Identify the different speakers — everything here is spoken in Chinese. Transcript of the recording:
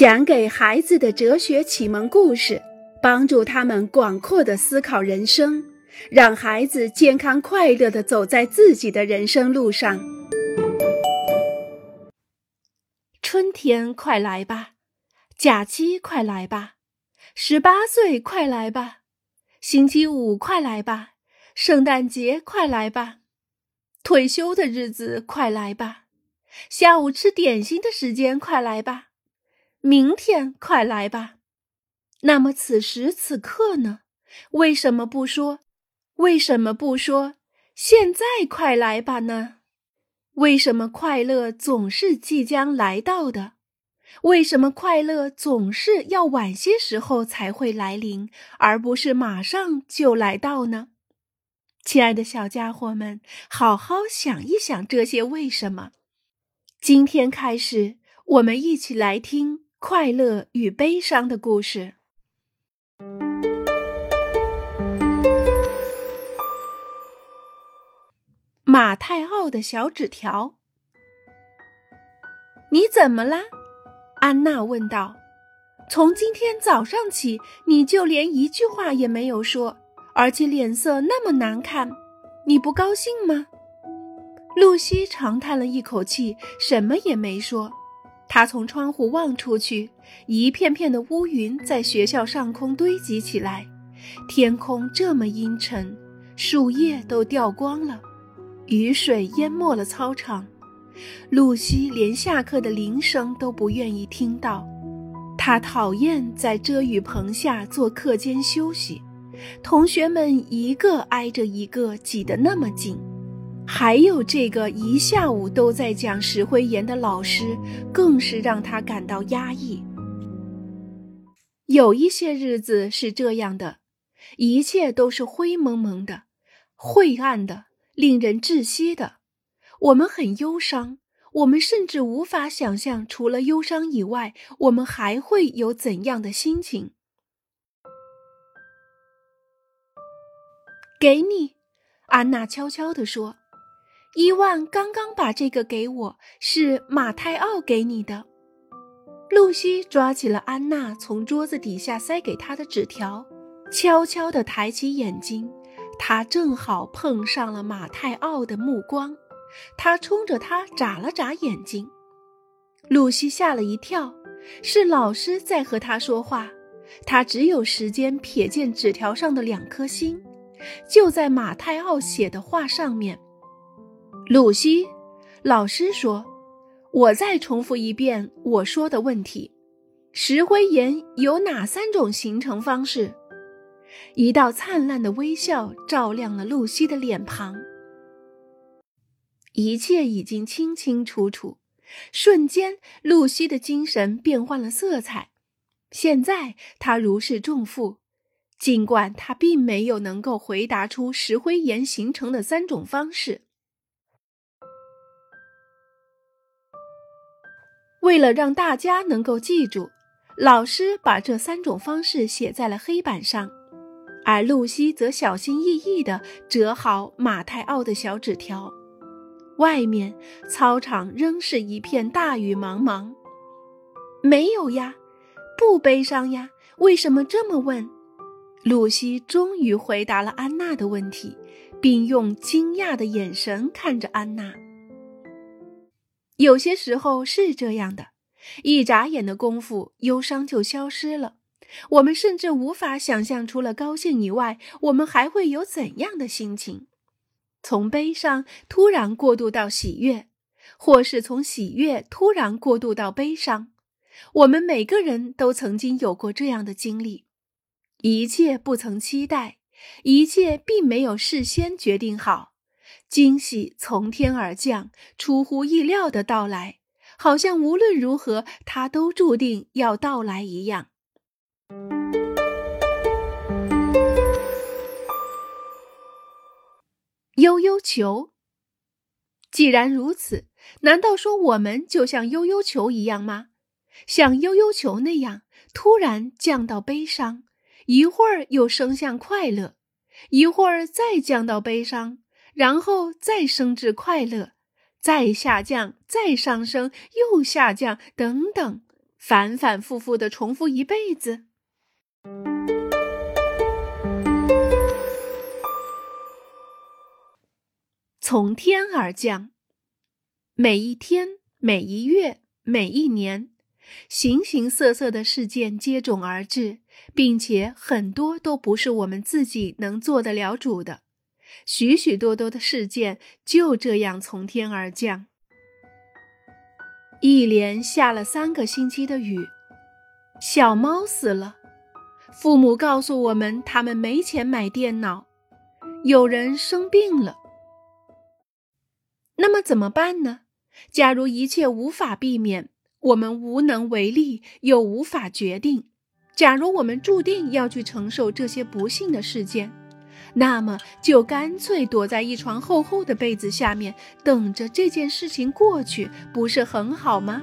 Speaker 1: 讲给孩子的哲学启蒙故事，帮助他们广阔的思考人生，让孩子健康快乐的走在自己的人生路上。春天快来吧，假期快来吧，十八岁快来吧，星期五快来吧，圣诞节快来吧，退休的日子快来吧，下午吃点心的时间快来吧。明天快来吧。那么此时此刻呢？为什么不说？为什么不说现在快来吧呢？为什么快乐总是即将来到的？为什么快乐总是要晚些时候才会来临，而不是马上就来到呢？亲爱的小家伙们，好好想一想这些为什么。今天开始，我们一起来听。快乐与悲伤的故事。马太奥的小纸条。你怎么啦？安娜问道。从今天早上起，你就连一句话也没有说，而且脸色那么难看，你不高兴吗？露西长叹了一口气，什么也没说。他从窗户望出去，一片片的乌云在学校上空堆积起来，天空这么阴沉，树叶都掉光了，雨水淹没了操场。露西连下课的铃声都不愿意听到，她讨厌在遮雨棚下做课间休息，同学们一个挨着一个挤得那么紧。还有这个一下午都在讲石灰岩的老师，更是让他感到压抑。有一些日子是这样的，一切都是灰蒙蒙的、晦暗的、令人窒息的。我们很忧伤，我们甚至无法想象，除了忧伤以外，我们还会有怎样的心情。给你，安娜悄悄地说。伊万刚刚把这个给我，是马泰奥给你的。露西抓起了安娜从桌子底下塞给她的纸条，悄悄地抬起眼睛，她正好碰上了马泰奥的目光，他冲着他眨了眨眼睛。露西吓了一跳，是老师在和她说话。她只有时间瞥见纸条上的两颗心，就在马泰奥写的话上面。露西，老师说：“我再重复一遍我说的问题：石灰岩有哪三种形成方式？”一道灿烂的微笑照亮了露西的脸庞。一切已经清清楚楚，瞬间，露西的精神变换了色彩。现在，她如释重负，尽管她并没有能够回答出石灰岩形成的三种方式。为了让大家能够记住，老师把这三种方式写在了黑板上，而露西则小心翼翼地折好马太奥的小纸条。外面操场仍是一片大雨茫茫。没有呀，不悲伤呀？为什么这么问？露西终于回答了安娜的问题，并用惊讶的眼神看着安娜。有些时候是这样的，一眨眼的功夫，忧伤就消失了。我们甚至无法想象，除了高兴以外，我们还会有怎样的心情：从悲伤突然过渡到喜悦，或是从喜悦突然过渡到悲伤。我们每个人都曾经有过这样的经历。一切不曾期待，一切并没有事先决定好。惊喜从天而降，出乎意料的到来，好像无论如何，它都注定要到来一样。悠悠球。既然如此，难道说我们就像悠悠球一样吗？像悠悠球那样，突然降到悲伤，一会儿又升向快乐，一会儿再降到悲伤。然后再升至快乐，再下降，再上升，又下降，等等，反反复复的重复一辈子？从天而降，每一天、每一月、每一年，形形色色的事件接踵而至，并且很多都不是我们自己能做得了主的。许许多多的事件就这样从天而降。一连下了三个星期的雨，小猫死了，父母告诉我们他们没钱买电脑，有人生病了。那么怎么办呢？假如一切无法避免，我们无能为力又无法决定，假如我们注定要去承受这些不幸的事件。那么就干脆躲在一床厚厚的被子下面，等着这件事情过去，不是很好吗？